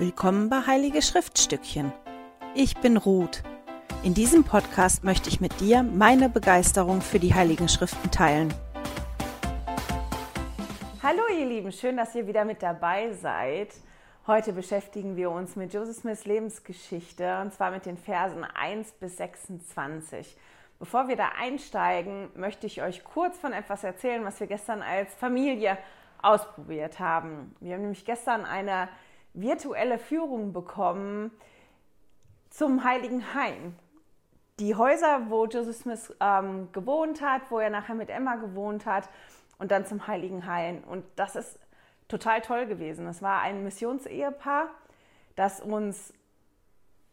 Willkommen bei Heilige Schriftstückchen. Ich bin Ruth. In diesem Podcast möchte ich mit dir meine Begeisterung für die Heiligen Schriften teilen. Hallo ihr Lieben, schön, dass ihr wieder mit dabei seid. Heute beschäftigen wir uns mit Joseph Smiths Lebensgeschichte und zwar mit den Versen 1 bis 26. Bevor wir da einsteigen, möchte ich euch kurz von etwas erzählen, was wir gestern als Familie ausprobiert haben. Wir haben nämlich gestern eine virtuelle Führung bekommen zum Heiligen Hain. Die Häuser, wo Joseph Smith ähm, gewohnt hat, wo er nachher mit Emma gewohnt hat und dann zum Heiligen Hain. Und das ist total toll gewesen. Es war ein Missionsehepaar, das uns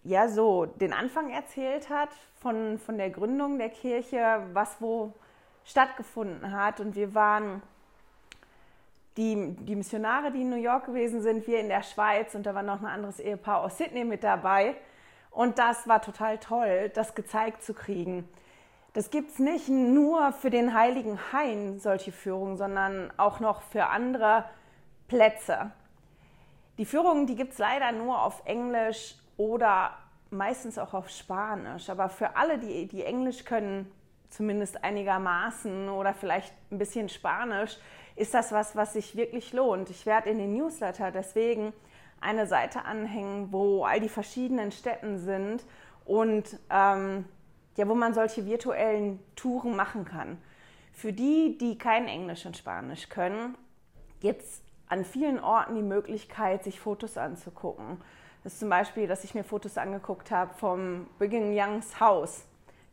ja so den Anfang erzählt hat von, von der Gründung der Kirche, was wo stattgefunden hat. Und wir waren die, die Missionare, die in New York gewesen sind, wir in der Schweiz und da war noch ein anderes Ehepaar aus Sydney mit dabei. Und das war total toll, das gezeigt zu kriegen. Das gibt es nicht nur für den Heiligen Hain, solche Führungen, sondern auch noch für andere Plätze. Die Führungen, die gibt es leider nur auf Englisch oder meistens auch auf Spanisch. Aber für alle, die, die Englisch können, zumindest einigermaßen oder vielleicht ein bisschen Spanisch, ist das was, was sich wirklich lohnt. Ich werde in den Newsletter deswegen eine Seite anhängen, wo all die verschiedenen Städten sind und ähm, ja, wo man solche virtuellen Touren machen kann. Für die, die kein Englisch und Spanisch können, gibt es an vielen Orten die Möglichkeit, sich Fotos anzugucken. Das ist zum Beispiel, dass ich mir Fotos angeguckt habe vom Brigham Youngs Haus.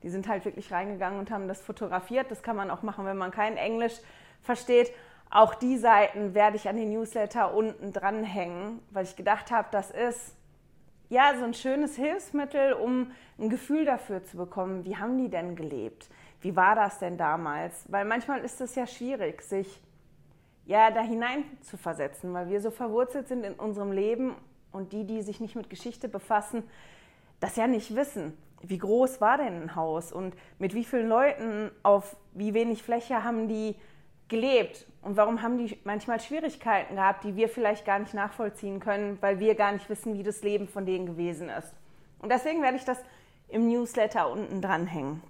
Die sind halt wirklich reingegangen und haben das fotografiert. Das kann man auch machen, wenn man kein Englisch versteht. Auch die Seiten werde ich an den Newsletter unten dranhängen, weil ich gedacht habe, das ist ja so ein schönes Hilfsmittel, um ein Gefühl dafür zu bekommen, wie haben die denn gelebt? Wie war das denn damals? Weil manchmal ist es ja schwierig, sich ja da hinein zu versetzen, weil wir so verwurzelt sind in unserem Leben und die, die sich nicht mit Geschichte befassen, das ja nicht wissen. Wie groß war denn ein Haus und mit wie vielen Leuten auf wie wenig Fläche haben die gelebt und warum haben die manchmal Schwierigkeiten gehabt, die wir vielleicht gar nicht nachvollziehen können, weil wir gar nicht wissen, wie das Leben von denen gewesen ist. Und deswegen werde ich das im Newsletter unten dranhängen.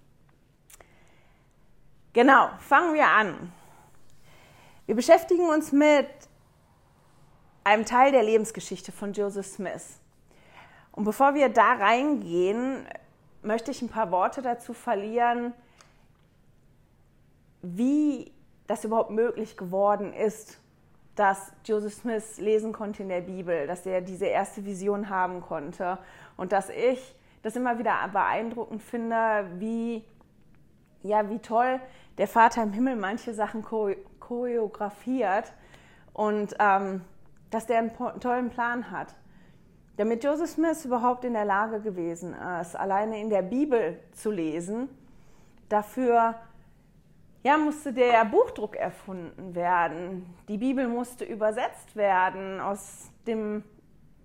Genau, fangen wir an. Wir beschäftigen uns mit einem Teil der Lebensgeschichte von Joseph Smith. Und bevor wir da reingehen, möchte ich ein paar Worte dazu verlieren, wie das überhaupt möglich geworden ist, dass Joseph Smith lesen konnte in der Bibel, dass er diese erste Vision haben konnte und dass ich das immer wieder beeindruckend finde, wie, ja, wie toll der Vater im Himmel manche Sachen choreografiert und ähm, dass der einen tollen Plan hat. Damit Joseph Smith überhaupt in der Lage gewesen ist, alleine in der Bibel zu lesen, dafür ja, musste der Buchdruck erfunden werden. Die Bibel musste übersetzt werden aus dem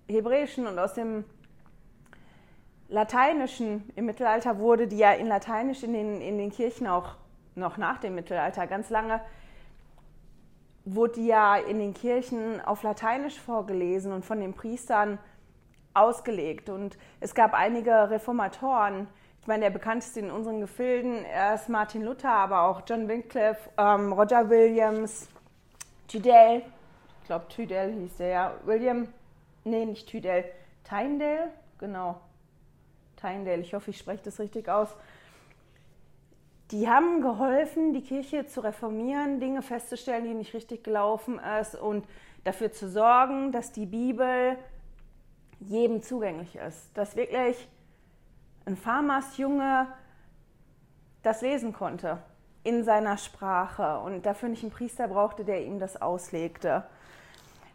Hebräischen und aus dem Lateinischen. Im Mittelalter wurde die ja in Lateinisch in den, in den Kirchen auch noch nach dem Mittelalter ganz lange wurde die ja in den Kirchen auf Lateinisch vorgelesen und von den Priestern ausgelegt. Und es gab einige Reformatoren, ich meine, der bekannteste in unseren Gefilden ist Martin Luther, aber auch John Wycliffe, ähm, Roger Williams, Tydell, ich glaube Tydell hieß der ja, William, nee, nicht Tydell, Tyndale, genau, Tyndale, ich hoffe, ich spreche das richtig aus. Die haben geholfen, die Kirche zu reformieren, Dinge festzustellen, die nicht richtig gelaufen ist und dafür zu sorgen, dass die Bibel jedem zugänglich ist, dass wirklich ein Farmersjunge das lesen konnte in seiner Sprache und dafür nicht einen Priester brauchte, der ihm das auslegte.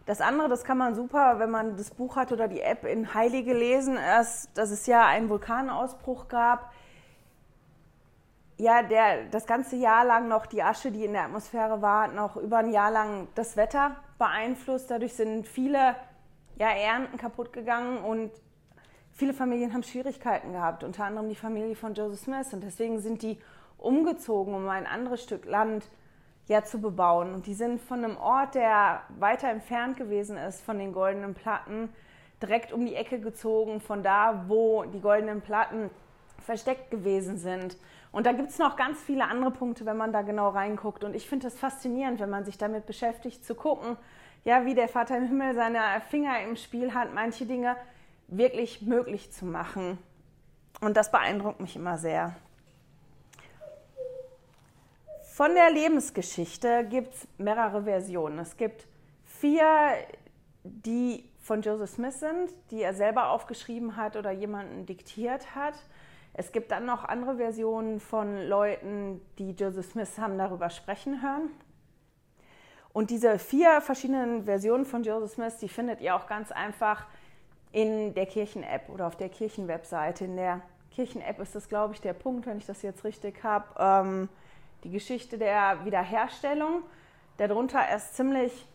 Das andere, das kann man super, wenn man das Buch hat oder die App in Heilige lesen, ist, dass es ja einen Vulkanausbruch gab, ja, der das ganze Jahr lang noch die Asche, die in der Atmosphäre war, noch über ein Jahr lang das Wetter beeinflusst. Dadurch sind viele ja, Ernten kaputt gegangen und viele Familien haben Schwierigkeiten gehabt, unter anderem die Familie von Joseph Smith. Und deswegen sind die umgezogen, um ein anderes Stück Land ja zu bebauen. Und die sind von einem Ort, der weiter entfernt gewesen ist von den goldenen Platten, direkt um die Ecke gezogen, von da, wo die goldenen Platten versteckt gewesen sind. Und da gibt es noch ganz viele andere Punkte, wenn man da genau reinguckt. Und ich finde es faszinierend, wenn man sich damit beschäftigt, zu gucken, ja, wie der Vater im Himmel seine Finger im Spiel hat, manche Dinge wirklich möglich zu machen. Und das beeindruckt mich immer sehr. Von der Lebensgeschichte gibt es mehrere Versionen. Es gibt vier, die von Joseph Smith sind, die er selber aufgeschrieben hat oder jemanden diktiert hat. Es gibt dann noch andere Versionen von Leuten, die Joseph Smith haben darüber sprechen hören. Und diese vier verschiedenen Versionen von Joseph Smith, die findet ihr auch ganz einfach in der Kirchen-App oder auf der Kirchen-Webseite. In der Kirchen-App ist das, glaube ich, der Punkt, wenn ich das jetzt richtig habe, ähm, die Geschichte der Wiederherstellung. Darunter ist ziemlich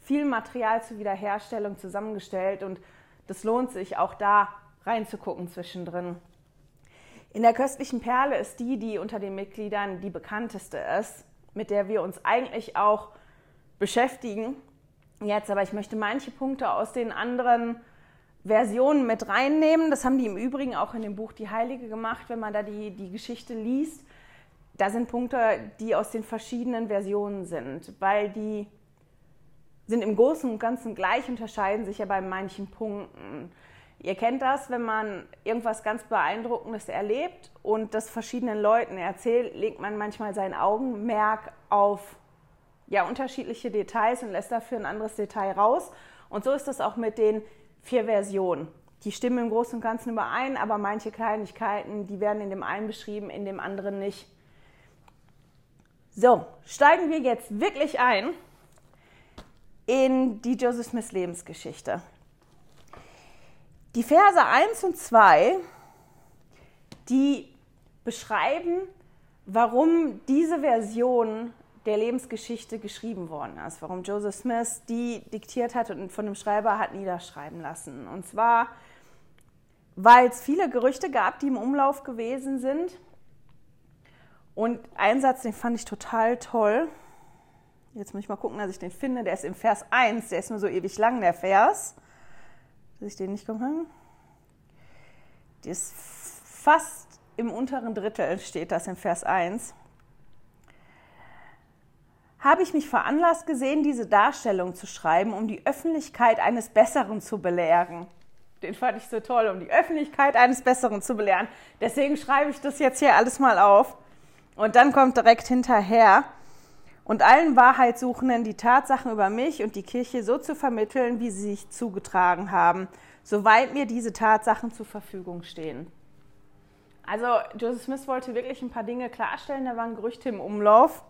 viel Material zur Wiederherstellung zusammengestellt und das lohnt sich auch da reinzugucken zwischendrin. In der köstlichen Perle ist die, die unter den Mitgliedern die bekannteste ist, mit der wir uns eigentlich auch beschäftigen. Jetzt aber, ich möchte manche Punkte aus den anderen Versionen mit reinnehmen. Das haben die im Übrigen auch in dem Buch Die Heilige gemacht, wenn man da die, die Geschichte liest. Da sind Punkte, die aus den verschiedenen Versionen sind, weil die sind im Großen und Ganzen gleich, unterscheiden sich ja bei manchen Punkten. Ihr kennt das, wenn man irgendwas ganz Beeindruckendes erlebt und das verschiedenen Leuten erzählt, legt man manchmal sein Augenmerk auf ja, unterschiedliche Details und lässt dafür ein anderes Detail raus. Und so ist das auch mit den vier Versionen. Die stimmen im Großen und Ganzen überein, aber manche Kleinigkeiten, die werden in dem einen beschrieben, in dem anderen nicht. So, steigen wir jetzt wirklich ein in die Joseph Smith Lebensgeschichte. Die Verse 1 und 2, die beschreiben, warum diese Version der Lebensgeschichte geschrieben worden ist, warum Joseph Smith die diktiert hat und von dem Schreiber hat niederschreiben lassen. Und zwar, weil es viele Gerüchte gab, die im Umlauf gewesen sind. Und ein Satz, den fand ich total toll. Jetzt muss ich mal gucken, dass ich den finde. Der ist im Vers 1, der ist nur so ewig lang, der Vers. Dass ich den nicht komme. Der ist fast im unteren Drittel, steht das im Vers 1 habe ich mich veranlasst gesehen, diese Darstellung zu schreiben, um die Öffentlichkeit eines Besseren zu belehren. Den fand ich so toll, um die Öffentlichkeit eines Besseren zu belehren. Deswegen schreibe ich das jetzt hier alles mal auf. Und dann kommt direkt hinterher, und allen Wahrheitssuchenden die Tatsachen über mich und die Kirche so zu vermitteln, wie sie sich zugetragen haben, soweit mir diese Tatsachen zur Verfügung stehen. Also Joseph Smith wollte wirklich ein paar Dinge klarstellen, da waren Gerüchte im Umlauf.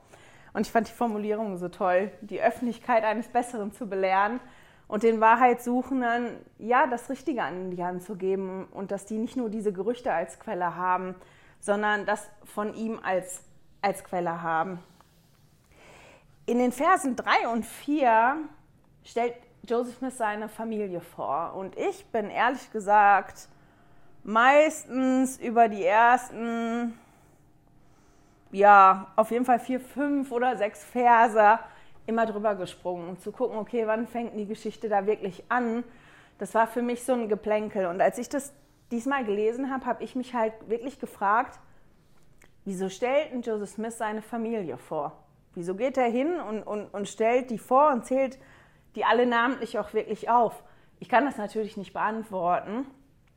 Und ich fand die Formulierung so toll, die Öffentlichkeit eines Besseren zu belehren und den Wahrheitssuchenden ja das Richtige an die Hand zu geben und dass die nicht nur diese Gerüchte als Quelle haben, sondern das von ihm als, als Quelle haben. In den Versen 3 und 4 stellt Joseph Smith seine Familie vor. Und ich bin ehrlich gesagt meistens über die ersten ja, auf jeden Fall vier, fünf oder sechs Verse immer drüber gesprungen, um zu gucken, okay, wann fängt die Geschichte da wirklich an. Das war für mich so ein Geplänkel. Und als ich das diesmal gelesen habe, habe ich mich halt wirklich gefragt, wieso stellt denn Joseph Smith seine Familie vor? Wieso geht er hin und, und, und stellt die vor und zählt die alle namentlich auch wirklich auf? Ich kann das natürlich nicht beantworten,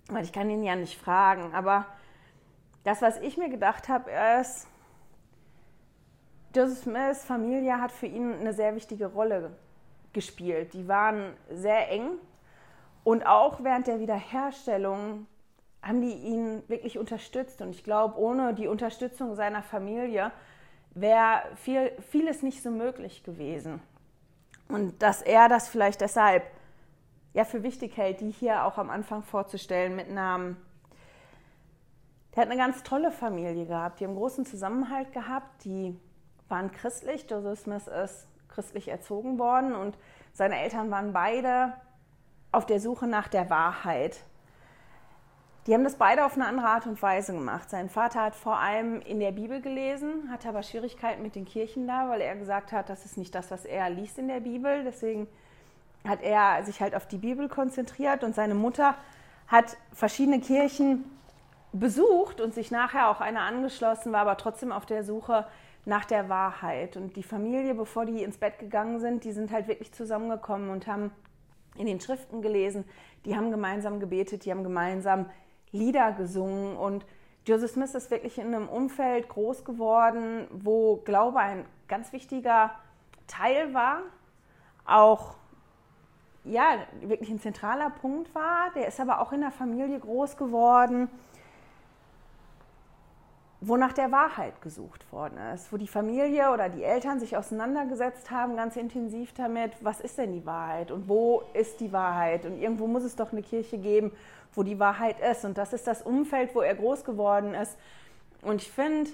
weil ich kann ihn ja nicht fragen. Aber das, was ich mir gedacht habe, ist, Joseph Smiths Familie hat für ihn eine sehr wichtige Rolle gespielt. Die waren sehr eng und auch während der Wiederherstellung haben die ihn wirklich unterstützt. Und ich glaube, ohne die Unterstützung seiner Familie wäre viel, vieles nicht so möglich gewesen. Und dass er das vielleicht deshalb ja, für wichtig hält, die hier auch am Anfang vorzustellen mit Namen. Der hat eine ganz tolle Familie gehabt, die haben großen Zusammenhalt gehabt, die waren christlich. Joseph Smith ist christlich erzogen worden und seine Eltern waren beide auf der Suche nach der Wahrheit. Die haben das beide auf eine andere Art und Weise gemacht. Sein Vater hat vor allem in der Bibel gelesen, hatte aber Schwierigkeiten mit den Kirchen da, weil er gesagt hat, das ist nicht das, was er liest in der Bibel. Deswegen hat er sich halt auf die Bibel konzentriert und seine Mutter hat verschiedene Kirchen besucht und sich nachher auch eine angeschlossen, war aber trotzdem auf der Suche nach der Wahrheit. Und die Familie, bevor die ins Bett gegangen sind, die sind halt wirklich zusammengekommen und haben in den Schriften gelesen, die haben gemeinsam gebetet, die haben gemeinsam Lieder gesungen und Joseph Smith ist wirklich in einem Umfeld groß geworden, wo Glaube ein ganz wichtiger Teil war, auch ja, wirklich ein zentraler Punkt war. Der ist aber auch in der Familie groß geworden, wo nach der Wahrheit gesucht worden ist, wo die Familie oder die Eltern sich auseinandergesetzt haben, ganz intensiv damit, was ist denn die Wahrheit und wo ist die Wahrheit? Und irgendwo muss es doch eine Kirche geben, wo die Wahrheit ist. Und das ist das Umfeld, wo er groß geworden ist. Und ich finde,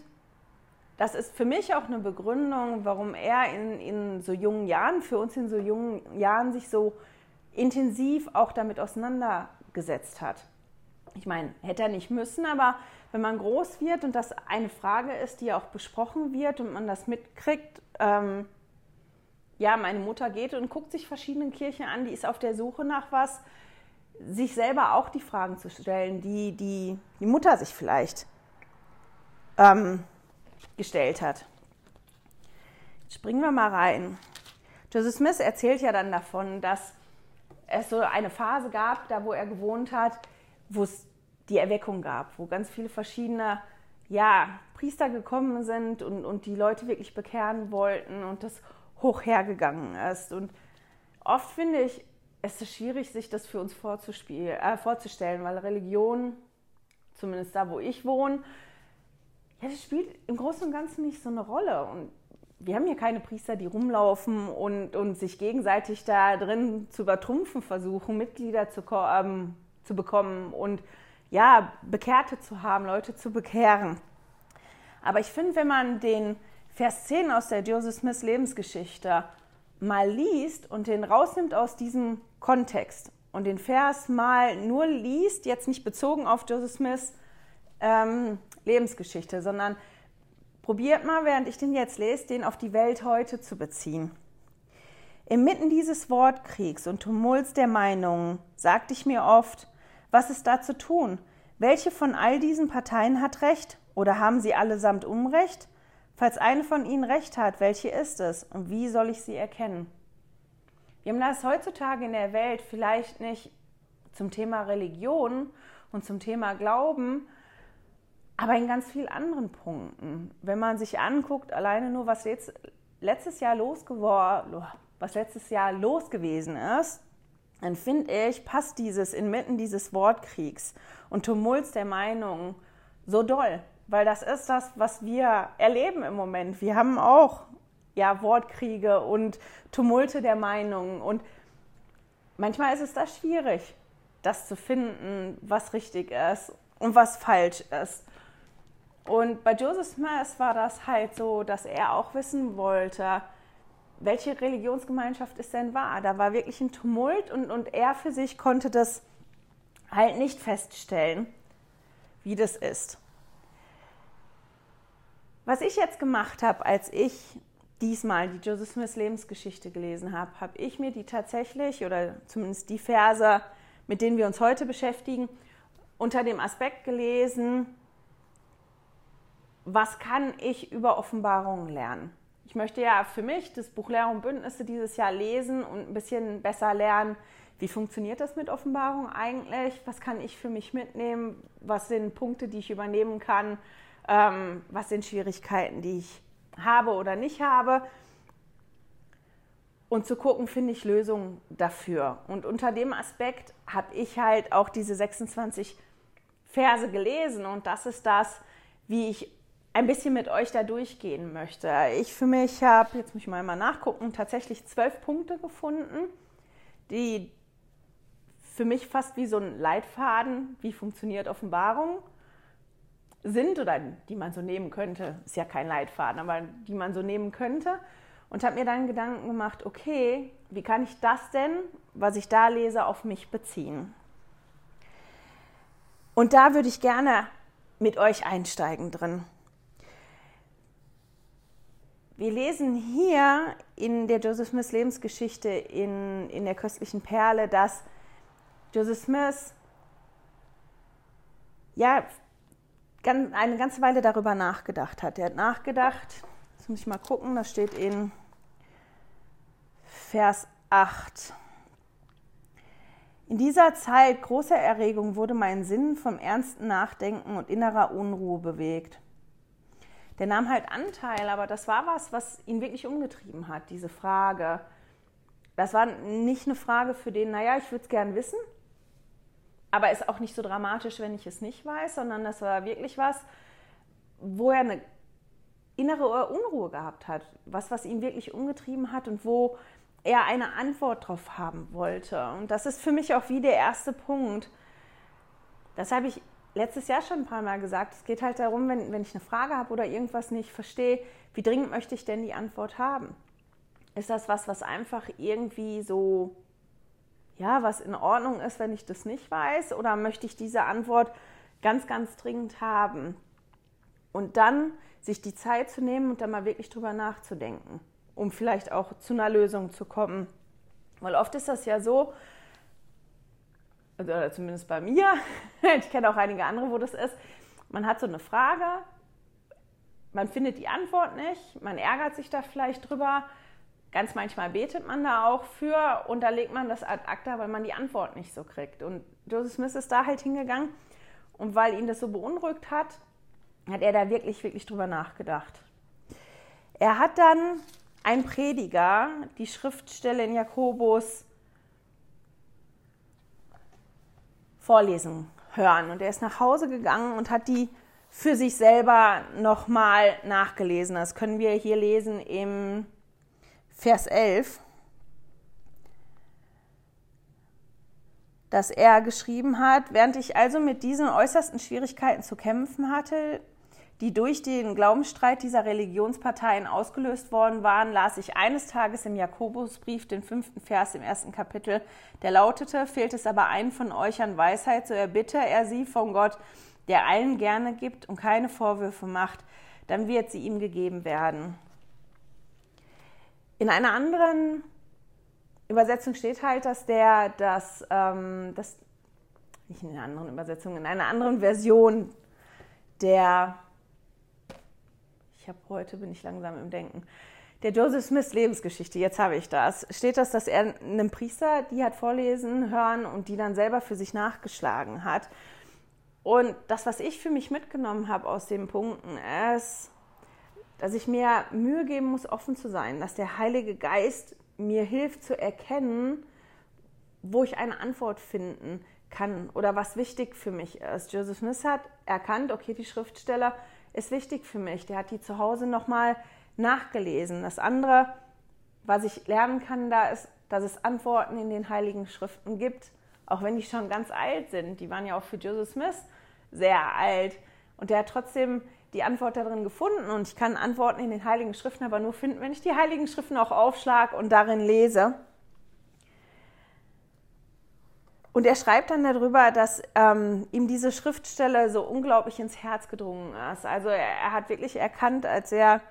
das ist für mich auch eine Begründung, warum er in, in so jungen Jahren, für uns in so jungen Jahren sich so intensiv auch damit auseinandergesetzt hat. Ich meine, hätte er nicht müssen, aber wenn man groß wird und das eine Frage ist, die auch besprochen wird und man das mitkriegt, ähm, ja, meine Mutter geht und guckt sich verschiedene Kirchen an, die ist auf der Suche nach was, sich selber auch die Fragen zu stellen, die die, die Mutter sich vielleicht ähm, gestellt hat. springen wir mal rein. Joseph Smith erzählt ja dann davon, dass es so eine Phase gab, da wo er gewohnt hat, wo es die Erweckung gab, wo ganz viele verschiedene ja, Priester gekommen sind und, und die Leute wirklich bekehren wollten und das hoch hergegangen ist. Und oft finde ich, es ist schwierig, sich das für uns äh, vorzustellen, weil Religion, zumindest da, wo ich wohne, ja, das spielt im Großen und Ganzen nicht so eine Rolle. Und wir haben hier keine Priester, die rumlaufen und, und sich gegenseitig da drin zu übertrumpfen versuchen, Mitglieder zu, ähm, zu bekommen und ja, Bekehrte zu haben, Leute zu bekehren. Aber ich finde, wenn man den Vers 10 aus der Joseph Smith Lebensgeschichte mal liest und den rausnimmt aus diesem Kontext und den Vers mal nur liest, jetzt nicht bezogen auf Joseph Smiths ähm, Lebensgeschichte, sondern Probiert mal, während ich den jetzt lese, den auf die Welt heute zu beziehen. Inmitten dieses Wortkriegs und Tumults der Meinungen sagte ich mir oft, was ist da zu tun? Welche von all diesen Parteien hat Recht? Oder haben sie allesamt Unrecht? Falls eine von ihnen Recht hat, welche ist es? Und wie soll ich sie erkennen? Wir haben das heutzutage in der Welt vielleicht nicht zum Thema Religion und zum Thema Glauben, aber in ganz vielen anderen Punkten. Wenn man sich anguckt, alleine nur, was jetzt letztes Jahr los was letztes Jahr los gewesen ist, dann finde ich, passt dieses inmitten dieses Wortkriegs und Tumults der Meinungen so doll, weil das ist das, was wir erleben im Moment. Wir haben auch ja Wortkriege und Tumulte der Meinungen und manchmal ist es da schwierig, das zu finden, was richtig ist und was falsch ist. Und bei Joseph Smith war das halt so, dass er auch wissen wollte, welche Religionsgemeinschaft ist denn wahr? Da war wirklich ein Tumult und, und er für sich konnte das halt nicht feststellen, wie das ist. Was ich jetzt gemacht habe, als ich diesmal die Joseph Smith Lebensgeschichte gelesen habe, habe ich mir die tatsächlich oder zumindest die Verse, mit denen wir uns heute beschäftigen, unter dem Aspekt gelesen, was kann ich über Offenbarungen lernen? Ich möchte ja für mich das Buch Lehre und Bündnisse dieses Jahr lesen und ein bisschen besser lernen, wie funktioniert das mit Offenbarung eigentlich? Was kann ich für mich mitnehmen? Was sind Punkte, die ich übernehmen kann? Ähm, was sind Schwierigkeiten, die ich habe oder nicht habe? Und zu gucken, finde ich Lösungen dafür. Und unter dem Aspekt habe ich halt auch diese 26 Verse gelesen und das ist das, wie ich ein bisschen mit euch da durchgehen möchte. Ich für mich habe, jetzt muss ich mal, mal nachgucken, tatsächlich zwölf Punkte gefunden, die für mich fast wie so ein Leitfaden, wie funktioniert Offenbarung, sind oder die man so nehmen könnte. Ist ja kein Leitfaden, aber die man so nehmen könnte. Und habe mir dann Gedanken gemacht, okay, wie kann ich das denn, was ich da lese, auf mich beziehen? Und da würde ich gerne mit euch einsteigen drin. Wir lesen hier in der Joseph Smith Lebensgeschichte in, in der köstlichen Perle, dass Joseph Smith ja eine ganze Weile darüber nachgedacht hat. Er hat nachgedacht, jetzt muss ich mal gucken, das steht in Vers 8. In dieser Zeit großer Erregung wurde mein Sinn vom ernsten Nachdenken und innerer Unruhe bewegt. Der nahm halt Anteil, aber das war was, was ihn wirklich umgetrieben hat, diese Frage. Das war nicht eine Frage für den, naja, ich würde es gern wissen, aber ist auch nicht so dramatisch, wenn ich es nicht weiß, sondern das war wirklich was, wo er eine innere Unruhe gehabt hat, was, was ihn wirklich umgetrieben hat und wo er eine Antwort drauf haben wollte. Und das ist für mich auch wie der erste Punkt. Das habe ich letztes Jahr schon ein paar Mal gesagt. Es geht halt darum, wenn, wenn ich eine Frage habe oder irgendwas nicht verstehe, wie dringend möchte ich denn die Antwort haben? Ist das was, was einfach irgendwie so, ja, was in Ordnung ist, wenn ich das nicht weiß? Oder möchte ich diese Antwort ganz, ganz dringend haben? Und dann sich die Zeit zu nehmen und dann mal wirklich drüber nachzudenken, um vielleicht auch zu einer Lösung zu kommen. Weil oft ist das ja so, oder zumindest bei mir, ich kenne auch einige andere, wo das ist, man hat so eine Frage, man findet die Antwort nicht, man ärgert sich da vielleicht drüber, ganz manchmal betet man da auch für und da legt man das ad acta, weil man die Antwort nicht so kriegt. Und Joseph Smith ist da halt hingegangen. Und weil ihn das so beunruhigt hat, hat er da wirklich, wirklich drüber nachgedacht. Er hat dann ein Prediger, die Schriftstelle in Jakobus vorlesen hören. Und er ist nach Hause gegangen und hat die für sich selber nochmal nachgelesen. Das können wir hier lesen im Vers 11, dass er geschrieben hat, während ich also mit diesen äußersten Schwierigkeiten zu kämpfen hatte, die durch den Glaubensstreit dieser Religionsparteien ausgelöst worden waren, las ich eines Tages im Jakobusbrief den fünften Vers im ersten Kapitel, der lautete, fehlt es aber einen von euch an Weisheit, so erbitte er sie von Gott, der allen gerne gibt und keine Vorwürfe macht, dann wird sie ihm gegeben werden. In einer anderen Übersetzung steht halt, dass der das, ähm, das nicht in einer anderen Übersetzung, in einer anderen Version der ich habe heute, bin ich langsam im Denken. Der Joseph Smith Lebensgeschichte, jetzt habe ich das. Steht das, dass er einem Priester die hat vorlesen hören und die dann selber für sich nachgeschlagen hat. Und das, was ich für mich mitgenommen habe aus den Punkten, ist, dass ich mir Mühe geben muss, offen zu sein, dass der Heilige Geist mir hilft zu erkennen, wo ich eine Antwort finden kann oder was wichtig für mich ist. Joseph Smith hat erkannt, okay, die Schriftsteller ist wichtig für mich. Der hat die zu Hause nochmal nachgelesen. Das andere, was ich lernen kann, da ist, dass es Antworten in den Heiligen Schriften gibt, auch wenn die schon ganz alt sind. Die waren ja auch für Joseph Smith sehr alt. Und der hat trotzdem die Antwort darin gefunden. Und ich kann Antworten in den Heiligen Schriften aber nur finden, wenn ich die Heiligen Schriften auch aufschlage und darin lese. Und er schreibt dann darüber, dass ähm, ihm diese Schriftstelle so unglaublich ins Herz gedrungen ist. Also er, er, hat wirklich erkannt, als er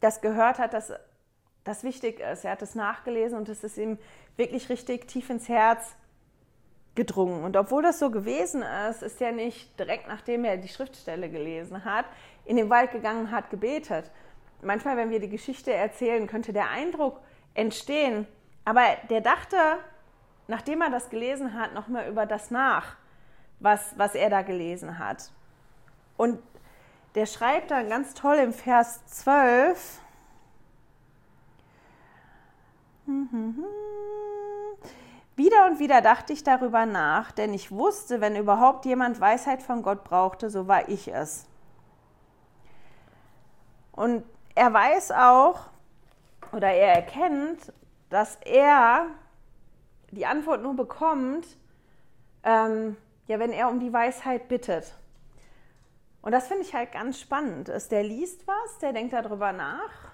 das gehört hat, dass das wichtig ist. Er hat es nachgelesen und es ist ihm wirklich richtig tief ins Herz gedrungen. Und obwohl das so gewesen ist, ist er nicht direkt nachdem er die Schriftstelle gelesen hat, in den Wald gegangen hat, gebetet. Manchmal, wenn wir die Geschichte erzählen, könnte der Eindruck entstehen, aber der dachte nachdem er das gelesen hat, nochmal über das nach, was, was er da gelesen hat. Und der schreibt dann ganz toll im Vers 12, wieder und wieder dachte ich darüber nach, denn ich wusste, wenn überhaupt jemand Weisheit von Gott brauchte, so war ich es. Und er weiß auch, oder er erkennt, dass er die Antwort nur bekommt, ähm, ja, wenn er um die Weisheit bittet. Und das finde ich halt ganz spannend. Ist, der liest was, der denkt darüber nach.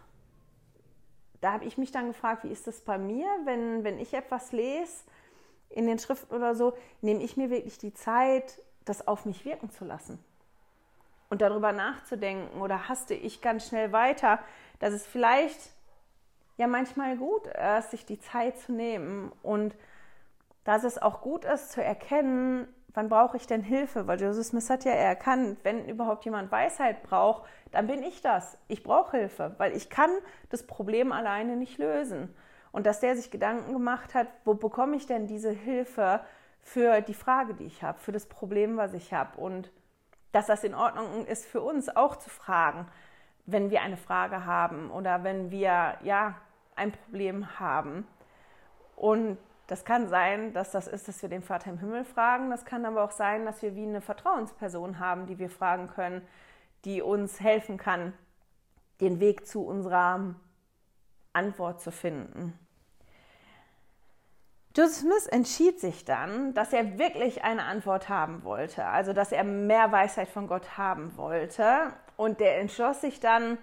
Da habe ich mich dann gefragt, wie ist das bei mir, wenn, wenn ich etwas lese in den Schriften oder so, nehme ich mir wirklich die Zeit, das auf mich wirken zu lassen und darüber nachzudenken oder haste ich ganz schnell weiter, dass es vielleicht ja manchmal gut ist, sich die Zeit zu nehmen und dass es auch gut ist zu erkennen, wann brauche ich denn Hilfe? Weil Joseph Smith hat ja erkannt, wenn überhaupt jemand Weisheit braucht, dann bin ich das. Ich brauche Hilfe, weil ich kann das Problem alleine nicht lösen. Und dass der sich Gedanken gemacht hat, wo bekomme ich denn diese Hilfe für die Frage, die ich habe, für das Problem, was ich habe. Und dass das in Ordnung ist für uns auch zu fragen, wenn wir eine Frage haben oder wenn wir ja ein Problem haben. Und das kann sein, dass das ist, dass wir den Vater im Himmel fragen. Das kann aber auch sein, dass wir wie eine Vertrauensperson haben, die wir fragen können, die uns helfen kann, den Weg zu unserer Antwort zu finden. Joseph Smith entschied sich dann, dass er wirklich eine Antwort haben wollte, also dass er mehr Weisheit von Gott haben wollte. Und der entschloss sich dann,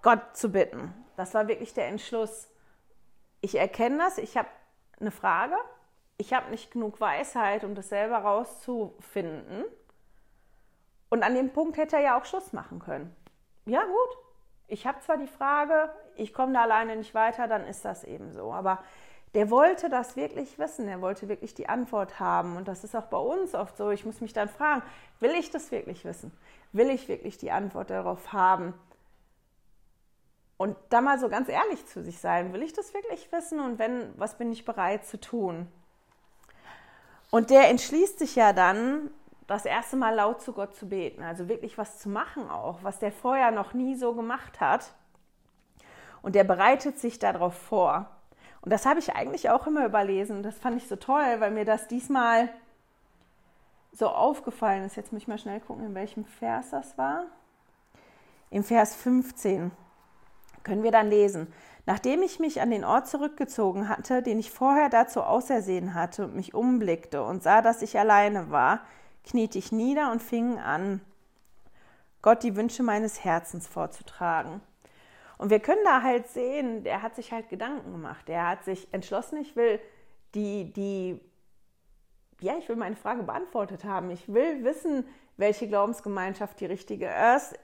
Gott zu bitten. Das war wirklich der Entschluss. Ich erkenne das, ich habe eine Frage. Ich habe nicht genug Weisheit, um das selber rauszufinden. Und an dem Punkt hätte er ja auch Schluss machen können. Ja, gut. Ich habe zwar die Frage, ich komme da alleine nicht weiter, dann ist das eben so. Aber der wollte das wirklich wissen, er wollte wirklich die Antwort haben. Und das ist auch bei uns oft so. Ich muss mich dann fragen, will ich das wirklich wissen? Will ich wirklich die Antwort darauf haben? Und da mal so ganz ehrlich zu sich sein, will ich das wirklich wissen und wenn, was bin ich bereit zu tun? Und der entschließt sich ja dann, das erste Mal laut zu Gott zu beten, also wirklich was zu machen auch, was der vorher noch nie so gemacht hat. Und der bereitet sich darauf vor. Und das habe ich eigentlich auch immer überlesen. Das fand ich so toll, weil mir das diesmal so aufgefallen ist. Jetzt muss ich mal schnell gucken, in welchem Vers das war. Im Vers 15 können wir dann lesen. Nachdem ich mich an den Ort zurückgezogen hatte, den ich vorher dazu ausersehen hatte und mich umblickte und sah, dass ich alleine war, kniete ich nieder und fing an, Gott die Wünsche meines Herzens vorzutragen. Und wir können da halt sehen, der hat sich halt Gedanken gemacht. Der hat sich entschlossen, ich will die, die, ja, ich will meine Frage beantwortet haben. Ich will wissen, welche Glaubensgemeinschaft die richtige ist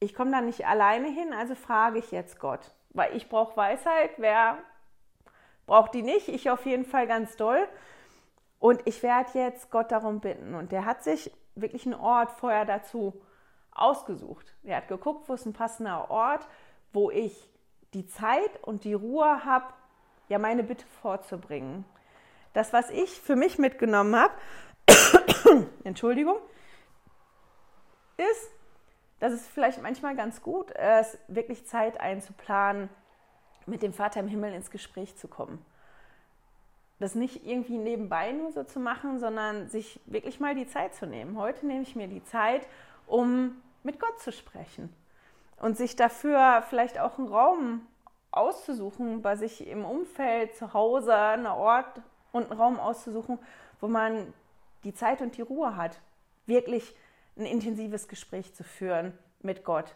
ich komme da nicht alleine hin, also frage ich jetzt Gott. Weil ich brauche Weisheit, wer braucht die nicht? Ich auf jeden Fall ganz doll. Und ich werde jetzt Gott darum bitten. Und der hat sich wirklich einen Ort vorher dazu ausgesucht. Er hat geguckt, wo ist ein passender Ort, wo ich die Zeit und die Ruhe habe, ja, meine Bitte vorzubringen. Das, was ich für mich mitgenommen habe, Entschuldigung, ist, dass es vielleicht manchmal ganz gut ist, wirklich Zeit einzuplanen, mit dem Vater im Himmel ins Gespräch zu kommen. Das nicht irgendwie nebenbei nur so zu machen, sondern sich wirklich mal die Zeit zu nehmen. Heute nehme ich mir die Zeit, um mit Gott zu sprechen und sich dafür vielleicht auch einen Raum auszusuchen, bei sich im Umfeld, zu Hause, einen Ort und einen Raum auszusuchen, wo man die Zeit und die Ruhe hat, wirklich ein intensives Gespräch zu führen mit Gott.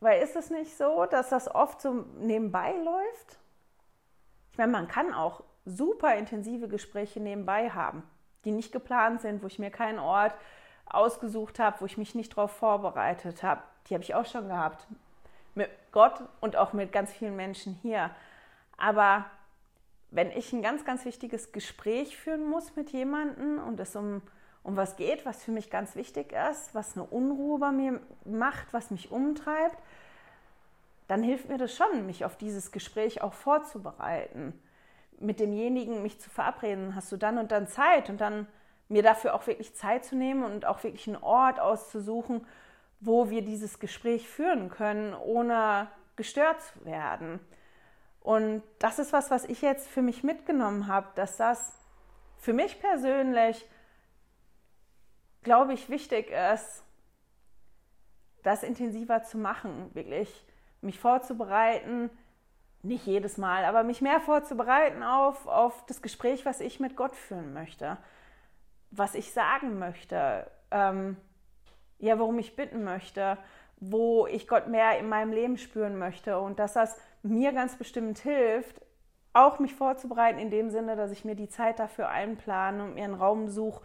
Weil ist es nicht so, dass das oft so nebenbei läuft? Ich meine, man kann auch super intensive Gespräche nebenbei haben, die nicht geplant sind, wo ich mir keinen Ort ausgesucht habe, wo ich mich nicht darauf vorbereitet habe. Die habe ich auch schon gehabt. Mit Gott und auch mit ganz vielen Menschen hier. Aber wenn ich ein ganz, ganz wichtiges Gespräch führen muss mit jemandem und es um um was geht, was für mich ganz wichtig ist, was eine Unruhe bei mir macht, was mich umtreibt, dann hilft mir das schon, mich auf dieses Gespräch auch vorzubereiten. Mit demjenigen mich zu verabreden, hast du dann und dann Zeit und dann mir dafür auch wirklich Zeit zu nehmen und auch wirklich einen Ort auszusuchen, wo wir dieses Gespräch führen können, ohne gestört zu werden. Und das ist was, was ich jetzt für mich mitgenommen habe, dass das für mich persönlich glaube ich, wichtig ist, das intensiver zu machen, wirklich. Mich vorzubereiten, nicht jedes Mal, aber mich mehr vorzubereiten auf, auf das Gespräch, was ich mit Gott führen möchte, was ich sagen möchte, ähm, ja, worum ich bitten möchte, wo ich Gott mehr in meinem Leben spüren möchte und dass das mir ganz bestimmt hilft, auch mich vorzubereiten in dem Sinne, dass ich mir die Zeit dafür einplane und mir einen Raum suche,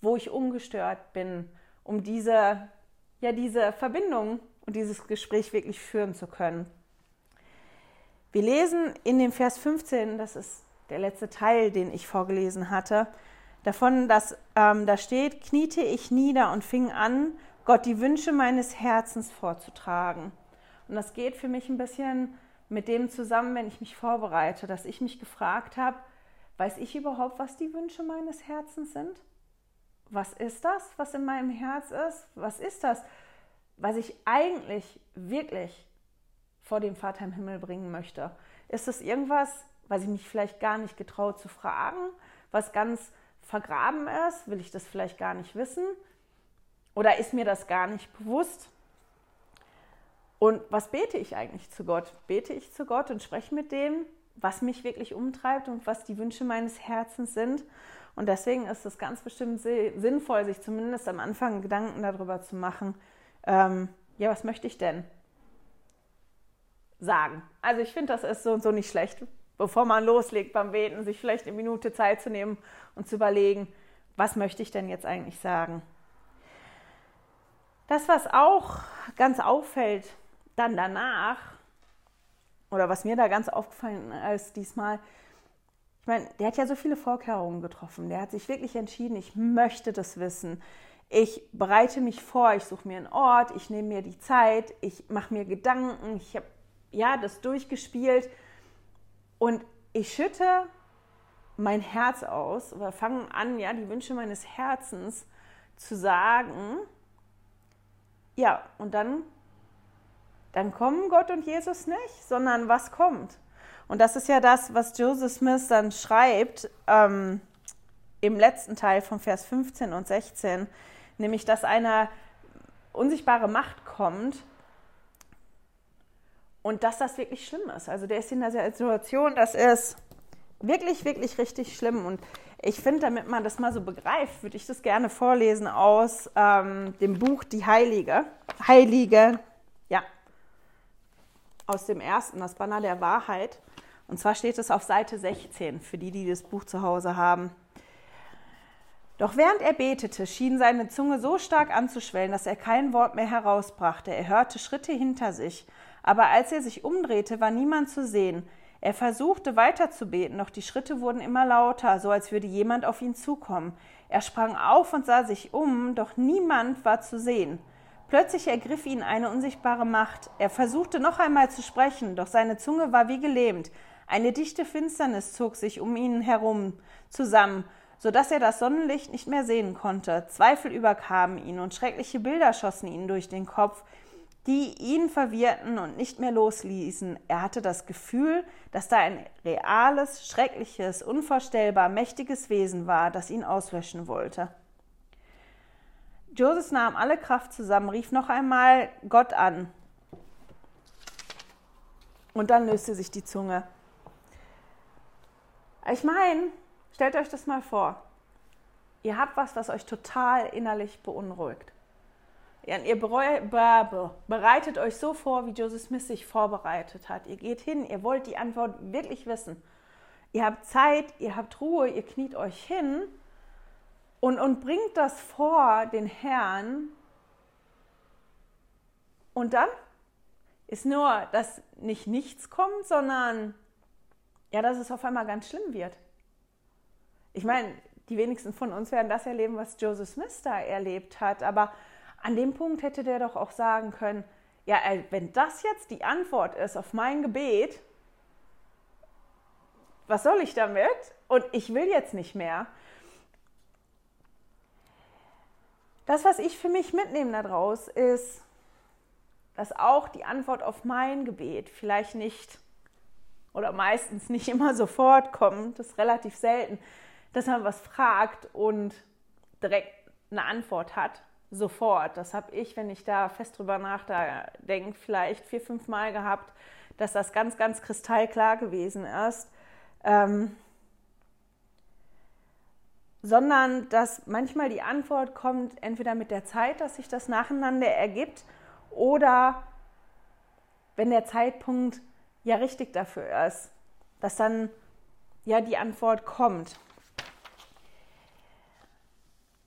wo ich ungestört bin, um diese, ja, diese Verbindung und dieses Gespräch wirklich führen zu können. Wir lesen in dem Vers 15, das ist der letzte Teil, den ich vorgelesen hatte, davon, dass ähm, da steht, kniete ich nieder und fing an, Gott die Wünsche meines Herzens vorzutragen. Und das geht für mich ein bisschen mit dem zusammen, wenn ich mich vorbereite, dass ich mich gefragt habe, weiß ich überhaupt, was die Wünsche meines Herzens sind? Was ist das, was in meinem Herz ist? Was ist das, was ich eigentlich wirklich vor dem Vater im Himmel bringen möchte? Ist es irgendwas, was ich mich vielleicht gar nicht getraut zu fragen, was ganz vergraben ist? Will ich das vielleicht gar nicht wissen? Oder ist mir das gar nicht bewusst? Und was bete ich eigentlich zu Gott? Bete ich zu Gott und spreche mit dem, was mich wirklich umtreibt und was die Wünsche meines Herzens sind? Und deswegen ist es ganz bestimmt sinnvoll, sich zumindest am Anfang Gedanken darüber zu machen, ähm, ja, was möchte ich denn sagen? Also ich finde, das ist so und so nicht schlecht, bevor man loslegt beim Beten, sich vielleicht eine Minute Zeit zu nehmen und zu überlegen, was möchte ich denn jetzt eigentlich sagen? Das, was auch ganz auffällt, dann danach, oder was mir da ganz aufgefallen ist diesmal, meine, der hat ja so viele Vorkehrungen getroffen. Der hat sich wirklich entschieden, ich möchte das wissen. Ich bereite mich vor, ich suche mir einen Ort, ich nehme mir die Zeit, ich mache mir Gedanken, ich habe ja das durchgespielt und ich schütte mein Herz aus oder fange an, ja, die Wünsche meines Herzens zu sagen. Ja, und dann dann kommen Gott und Jesus nicht, sondern was kommt? Und das ist ja das, was Joseph Smith dann schreibt ähm, im letzten Teil von Vers 15 und 16, nämlich dass eine unsichtbare Macht kommt und dass das wirklich schlimm ist. Also der ist in der Situation, das ist wirklich, wirklich richtig schlimm. Und ich finde, damit man das mal so begreift, würde ich das gerne vorlesen aus ähm, dem Buch Die Heilige. Heilige, ja, aus dem ersten, das Banner der Wahrheit. Und zwar steht es auf Seite 16, für die, die das Buch zu Hause haben. Doch während er betete, schien seine Zunge so stark anzuschwellen, dass er kein Wort mehr herausbrachte. Er hörte Schritte hinter sich, aber als er sich umdrehte, war niemand zu sehen. Er versuchte weiter zu beten, doch die Schritte wurden immer lauter, so als würde jemand auf ihn zukommen. Er sprang auf und sah sich um, doch niemand war zu sehen. Plötzlich ergriff ihn eine unsichtbare Macht. Er versuchte noch einmal zu sprechen, doch seine Zunge war wie gelähmt. Eine dichte Finsternis zog sich um ihn herum zusammen, so dass er das Sonnenlicht nicht mehr sehen konnte. Zweifel überkamen ihn und schreckliche Bilder schossen ihn durch den Kopf, die ihn verwirrten und nicht mehr losließen. Er hatte das Gefühl, dass da ein reales, schreckliches, unvorstellbar mächtiges Wesen war, das ihn auslöschen wollte. Joseph nahm alle Kraft zusammen, rief noch einmal Gott an. Und dann löste sich die Zunge. Ich meine, stellt euch das mal vor. Ihr habt was, was euch total innerlich beunruhigt. Ihr bereitet euch so vor, wie Joseph Smith sich vorbereitet hat. Ihr geht hin, ihr wollt die Antwort wirklich wissen. Ihr habt Zeit, ihr habt Ruhe, ihr kniet euch hin und, und bringt das vor den Herrn. Und dann ist nur, dass nicht nichts kommt, sondern ja, dass es auf einmal ganz schlimm wird. Ich meine, die wenigsten von uns werden das erleben, was Joseph Smith da erlebt hat. Aber an dem Punkt hätte der doch auch sagen können, ja, wenn das jetzt die Antwort ist auf mein Gebet, was soll ich damit? Und ich will jetzt nicht mehr. Das, was ich für mich mitnehme daraus, ist, dass auch die Antwort auf mein Gebet vielleicht nicht oder meistens nicht immer sofort kommt. Das ist relativ selten, dass man was fragt und direkt eine Antwort hat. Sofort. Das habe ich, wenn ich da fest drüber nachdenke, vielleicht vier, fünf Mal gehabt, dass das ganz, ganz kristallklar gewesen ist. Ähm, sondern dass manchmal die Antwort kommt entweder mit der Zeit, dass sich das nacheinander ergibt, oder wenn der Zeitpunkt ja richtig dafür ist, dass dann ja die Antwort kommt.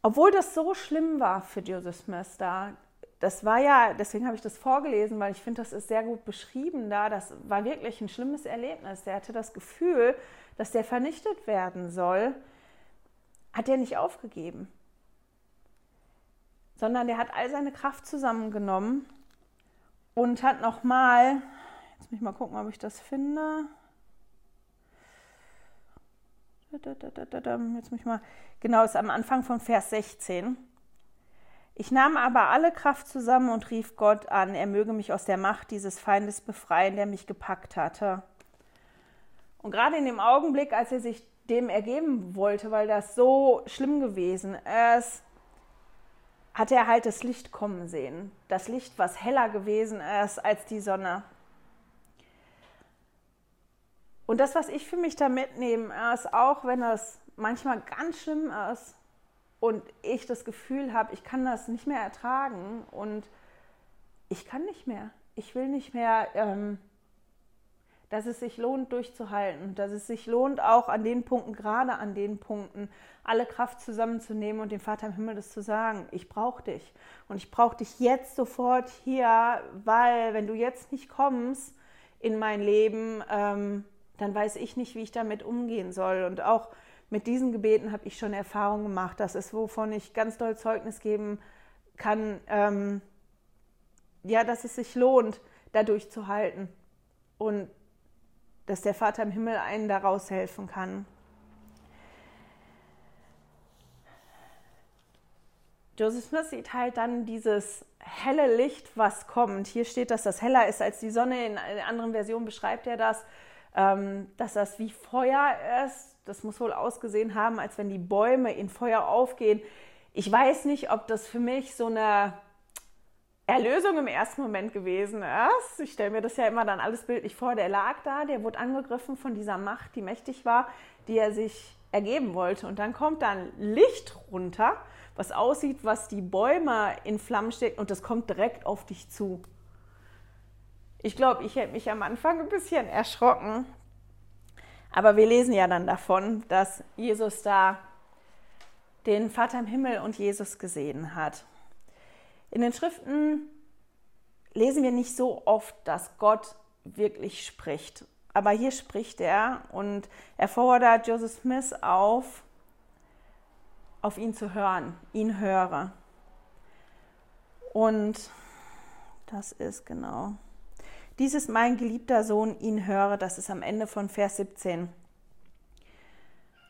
Obwohl das so schlimm war für Joseph Smith da, das war ja, deswegen habe ich das vorgelesen, weil ich finde, das ist sehr gut beschrieben da. Das war wirklich ein schlimmes Erlebnis. Der hatte das Gefühl, dass der vernichtet werden soll, hat er nicht aufgegeben, sondern der hat all seine Kraft zusammengenommen und hat nochmal, jetzt muss ich mal gucken, ob ich das finde. Jetzt muss ich mal, genau, ist am Anfang von Vers 16. Ich nahm aber alle Kraft zusammen und rief Gott an, er möge mich aus der Macht dieses Feindes befreien, der mich gepackt hatte. Und gerade in dem Augenblick, als er sich dem ergeben wollte, weil das so schlimm gewesen ist, hat er halt das Licht kommen sehen. Das Licht, was heller gewesen ist als die Sonne. Und das, was ich für mich da mitnehme, ist auch, wenn es manchmal ganz schlimm ist und ich das Gefühl habe, ich kann das nicht mehr ertragen und ich kann nicht mehr. Ich will nicht mehr. Ähm, dass es sich lohnt, durchzuhalten, dass es sich lohnt, auch an den Punkten, gerade an den Punkten, alle Kraft zusammenzunehmen und dem Vater im Himmel das zu sagen, ich brauche dich und ich brauche dich jetzt sofort hier, weil wenn du jetzt nicht kommst in mein Leben, ähm, dann weiß ich nicht, wie ich damit umgehen soll. Und auch mit diesen Gebeten habe ich schon Erfahrungen gemacht. Das ist, wovon ich ganz doll Zeugnis geben kann, ähm, ja, dass es sich lohnt, da durchzuhalten. Und dass der Vater im Himmel einen daraus helfen kann. Joseph Smith sieht halt dann dieses helle Licht, was kommt. Hier steht, dass das heller ist als die Sonne. In einer anderen Version beschreibt er das, ähm, dass das wie Feuer ist. Das muss wohl ausgesehen haben, als wenn die Bäume in Feuer aufgehen. Ich weiß nicht, ob das für mich so eine Erlösung im ersten Moment gewesen ist. Ich stelle mir das ja immer dann alles bildlich vor. Der lag da, der wurde angegriffen von dieser Macht, die mächtig war, die er sich ergeben wollte. Und dann kommt dann Licht runter, was aussieht, was die Bäume in Flammen steckt und das kommt direkt auf dich zu. Ich glaube, ich hätte mich am Anfang ein bisschen erschrocken. Aber wir lesen ja dann davon, dass Jesus da den Vater im Himmel und Jesus gesehen hat. In den Schriften lesen wir nicht so oft, dass Gott wirklich spricht. Aber hier spricht er und er fordert Joseph Smith auf, auf ihn zu hören, ihn höre. Und das ist genau. Dies ist mein geliebter Sohn, ihn höre, das ist am Ende von Vers 17.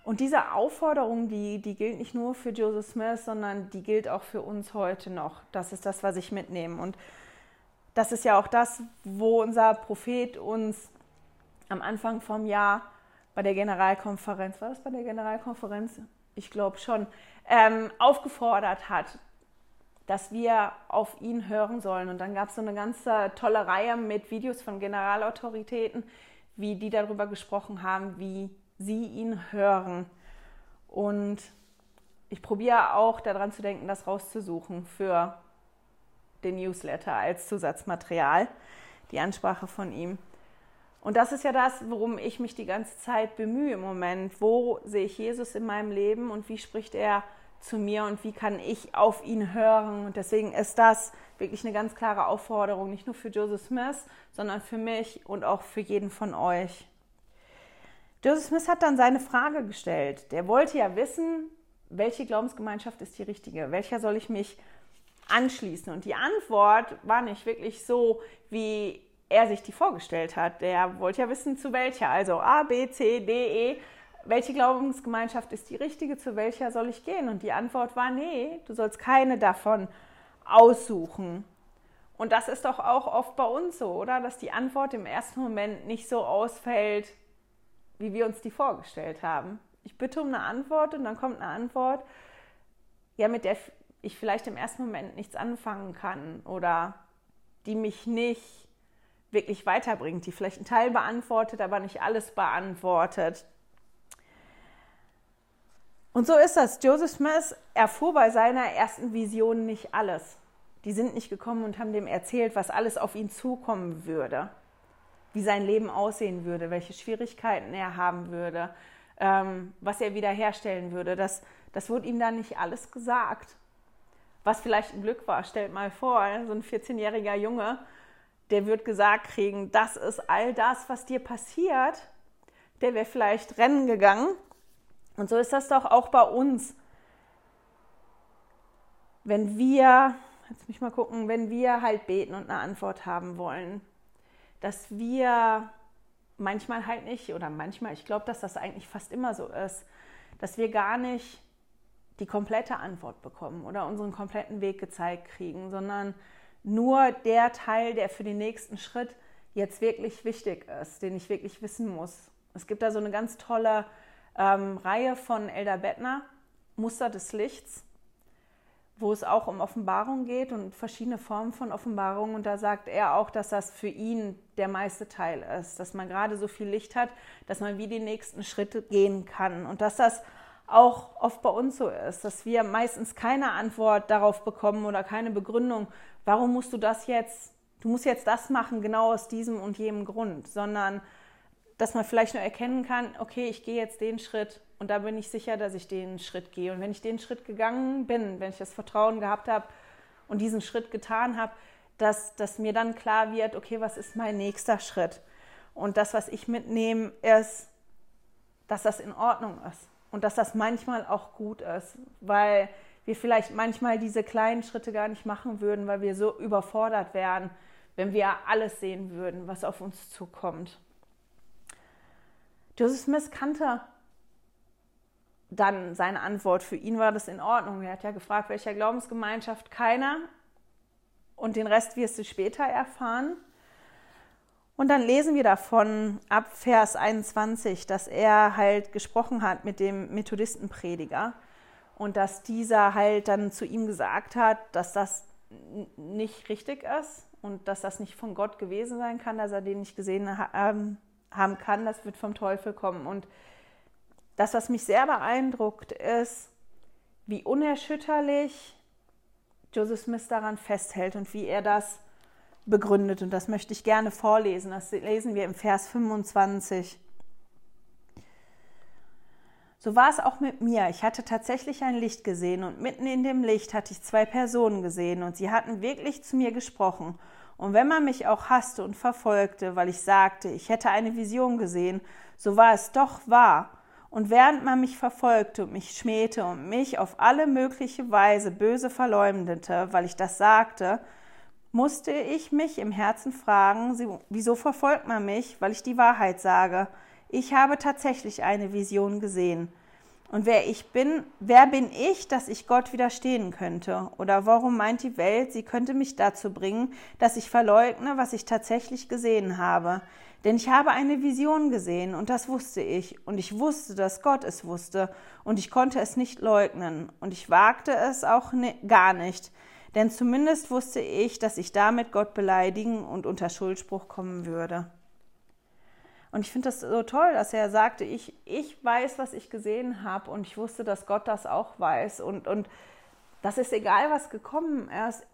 Und diese Aufforderung, die, die gilt nicht nur für Joseph Smith, sondern die gilt auch für uns heute noch. Das ist das, was ich mitnehme. Und das ist ja auch das, wo unser Prophet uns am Anfang vom Jahr bei der Generalkonferenz, war das bei der Generalkonferenz? Ich glaube schon, ähm, aufgefordert hat, dass wir auf ihn hören sollen. Und dann gab es so eine ganz tolle Reihe mit Videos von Generalautoritäten, wie die darüber gesprochen haben, wie sie ihn hören. Und ich probiere auch daran zu denken, das rauszusuchen für den Newsletter als Zusatzmaterial, die Ansprache von ihm. Und das ist ja das, worum ich mich die ganze Zeit bemühe im Moment. Wo sehe ich Jesus in meinem Leben und wie spricht er zu mir und wie kann ich auf ihn hören? Und deswegen ist das wirklich eine ganz klare Aufforderung, nicht nur für Joseph Smith, sondern für mich und auch für jeden von euch. Joseph Smith hat dann seine Frage gestellt. Der wollte ja wissen, welche Glaubensgemeinschaft ist die richtige? Welcher soll ich mich anschließen? Und die Antwort war nicht wirklich so, wie er sich die vorgestellt hat. Der wollte ja wissen, zu welcher. Also A, B, C, D, E. Welche Glaubensgemeinschaft ist die richtige? Zu welcher soll ich gehen? Und die Antwort war, nee, du sollst keine davon aussuchen. Und das ist doch auch oft bei uns so, oder? Dass die Antwort im ersten Moment nicht so ausfällt, wie wir uns die vorgestellt haben. Ich bitte um eine Antwort und dann kommt eine Antwort, ja, mit der ich vielleicht im ersten Moment nichts anfangen kann oder die mich nicht wirklich weiterbringt, die vielleicht einen Teil beantwortet, aber nicht alles beantwortet. Und so ist das. Joseph Smith erfuhr bei seiner ersten Vision nicht alles. Die sind nicht gekommen und haben dem erzählt, was alles auf ihn zukommen würde wie sein Leben aussehen würde, welche Schwierigkeiten er haben würde, ähm, was er wiederherstellen würde. Das, das wurde ihm da nicht alles gesagt. was vielleicht ein Glück war. Stellt mal vor, so ein 14-jähriger Junge, der wird gesagt kriegen, das ist all das, was dir passiert. Der wäre vielleicht rennen gegangen. Und so ist das doch auch bei uns. Wenn wir, jetzt mich mal gucken, wenn wir halt beten und eine Antwort haben wollen, dass wir manchmal halt nicht, oder manchmal, ich glaube, dass das eigentlich fast immer so ist, dass wir gar nicht die komplette Antwort bekommen oder unseren kompletten Weg gezeigt kriegen, sondern nur der Teil, der für den nächsten Schritt jetzt wirklich wichtig ist, den ich wirklich wissen muss. Es gibt da so eine ganz tolle ähm, Reihe von Elder Bettner, Muster des Lichts, wo es auch um Offenbarung geht und verschiedene Formen von Offenbarung. Und da sagt er auch, dass das für ihn der meiste Teil ist, dass man gerade so viel Licht hat, dass man wie die nächsten Schritte gehen kann. Und dass das auch oft bei uns so ist, dass wir meistens keine Antwort darauf bekommen oder keine Begründung, warum musst du das jetzt, du musst jetzt das machen, genau aus diesem und jenem Grund, sondern dass man vielleicht nur erkennen kann, okay, ich gehe jetzt den Schritt und da bin ich sicher, dass ich den Schritt gehe. Und wenn ich den Schritt gegangen bin, wenn ich das Vertrauen gehabt habe und diesen Schritt getan habe, dass, dass mir dann klar wird, okay, was ist mein nächster Schritt? Und das, was ich mitnehme, ist, dass das in Ordnung ist und dass das manchmal auch gut ist, weil wir vielleicht manchmal diese kleinen Schritte gar nicht machen würden, weil wir so überfordert wären, wenn wir alles sehen würden, was auf uns zukommt. Joseph Smith kannte dann seine Antwort. Für ihn war das in Ordnung. Er hat ja gefragt, welcher Glaubensgemeinschaft keiner. Und den Rest wirst du später erfahren. Und dann lesen wir davon ab Vers 21, dass er halt gesprochen hat mit dem Methodistenprediger und dass dieser halt dann zu ihm gesagt hat, dass das nicht richtig ist und dass das nicht von Gott gewesen sein kann, dass er den nicht gesehen ähm, haben kann, das wird vom Teufel kommen. Und das, was mich sehr beeindruckt, ist, wie unerschütterlich Joseph Smith daran festhält und wie er das begründet. Und das möchte ich gerne vorlesen. Das lesen wir im Vers 25. So war es auch mit mir. Ich hatte tatsächlich ein Licht gesehen und mitten in dem Licht hatte ich zwei Personen gesehen und sie hatten wirklich zu mir gesprochen. Und wenn man mich auch hasste und verfolgte, weil ich sagte, ich hätte eine Vision gesehen, so war es doch wahr. Und während man mich verfolgte und mich schmähte und mich auf alle mögliche Weise böse verleumdete, weil ich das sagte, musste ich mich im Herzen fragen, wieso verfolgt man mich, weil ich die Wahrheit sage. Ich habe tatsächlich eine Vision gesehen. Und wer ich bin, wer bin ich, dass ich Gott widerstehen könnte? Oder warum meint die Welt, sie könnte mich dazu bringen, dass ich verleugne, was ich tatsächlich gesehen habe? Denn ich habe eine Vision gesehen und das wusste ich. Und ich wusste, dass Gott es wusste. Und ich konnte es nicht leugnen. Und ich wagte es auch ne, gar nicht. Denn zumindest wusste ich, dass ich damit Gott beleidigen und unter Schuldspruch kommen würde. Und ich finde das so toll, dass er sagte, ich, ich weiß, was ich gesehen habe und ich wusste, dass Gott das auch weiß. Und, und das ist egal, was gekommen ist.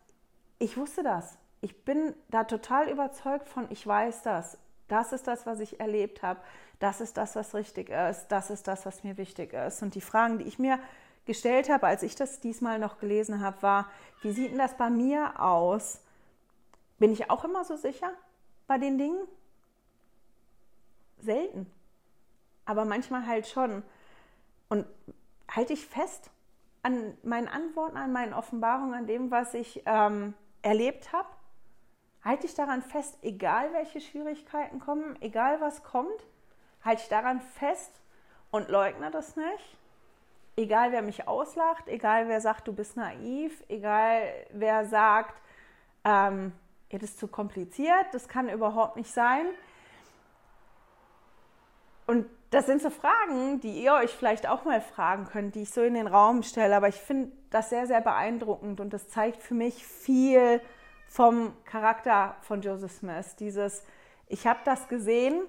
Ich wusste das. Ich bin da total überzeugt von, ich weiß das. Das ist das, was ich erlebt habe. Das ist das, was richtig ist. Das ist das, was mir wichtig ist. Und die Fragen, die ich mir gestellt habe, als ich das diesmal noch gelesen habe, war, wie sieht denn das bei mir aus? Bin ich auch immer so sicher bei den Dingen? Selten. Aber manchmal halt schon. Und halte ich fest an meinen Antworten, an meinen Offenbarungen, an dem, was ich ähm, erlebt habe? Halte ich daran fest, egal welche Schwierigkeiten kommen, egal was kommt? Halte ich daran fest und leugne das nicht? egal wer mich auslacht, egal wer sagt, du bist naiv, egal wer sagt, ähm, ja, das ist zu kompliziert, das kann überhaupt nicht sein. Und das sind so Fragen, die ihr euch vielleicht auch mal fragen könnt, die ich so in den Raum stelle. Aber ich finde das sehr, sehr beeindruckend und das zeigt für mich viel vom Charakter von Joseph Smith. Dieses, ich habe das gesehen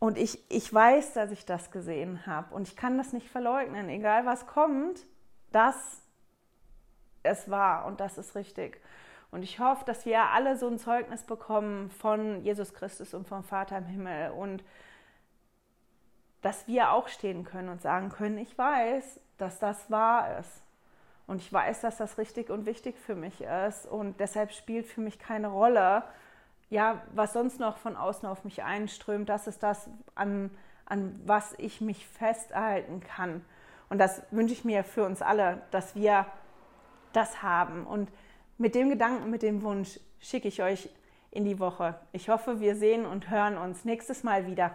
und ich, ich weiß, dass ich das gesehen habe und ich kann das nicht verleugnen. Egal was kommt, das es war und das ist richtig. Und ich hoffe, dass wir alle so ein Zeugnis bekommen von Jesus Christus und vom Vater im Himmel und dass wir auch stehen können und sagen können, ich weiß, dass das wahr ist. Und ich weiß, dass das richtig und wichtig für mich ist. Und deshalb spielt für mich keine Rolle, ja, was sonst noch von außen auf mich einströmt. Das ist das, an, an was ich mich festhalten kann. Und das wünsche ich mir für uns alle, dass wir das haben. Und mit dem Gedanken, mit dem Wunsch schicke ich euch in die Woche. Ich hoffe, wir sehen und hören uns nächstes Mal wieder.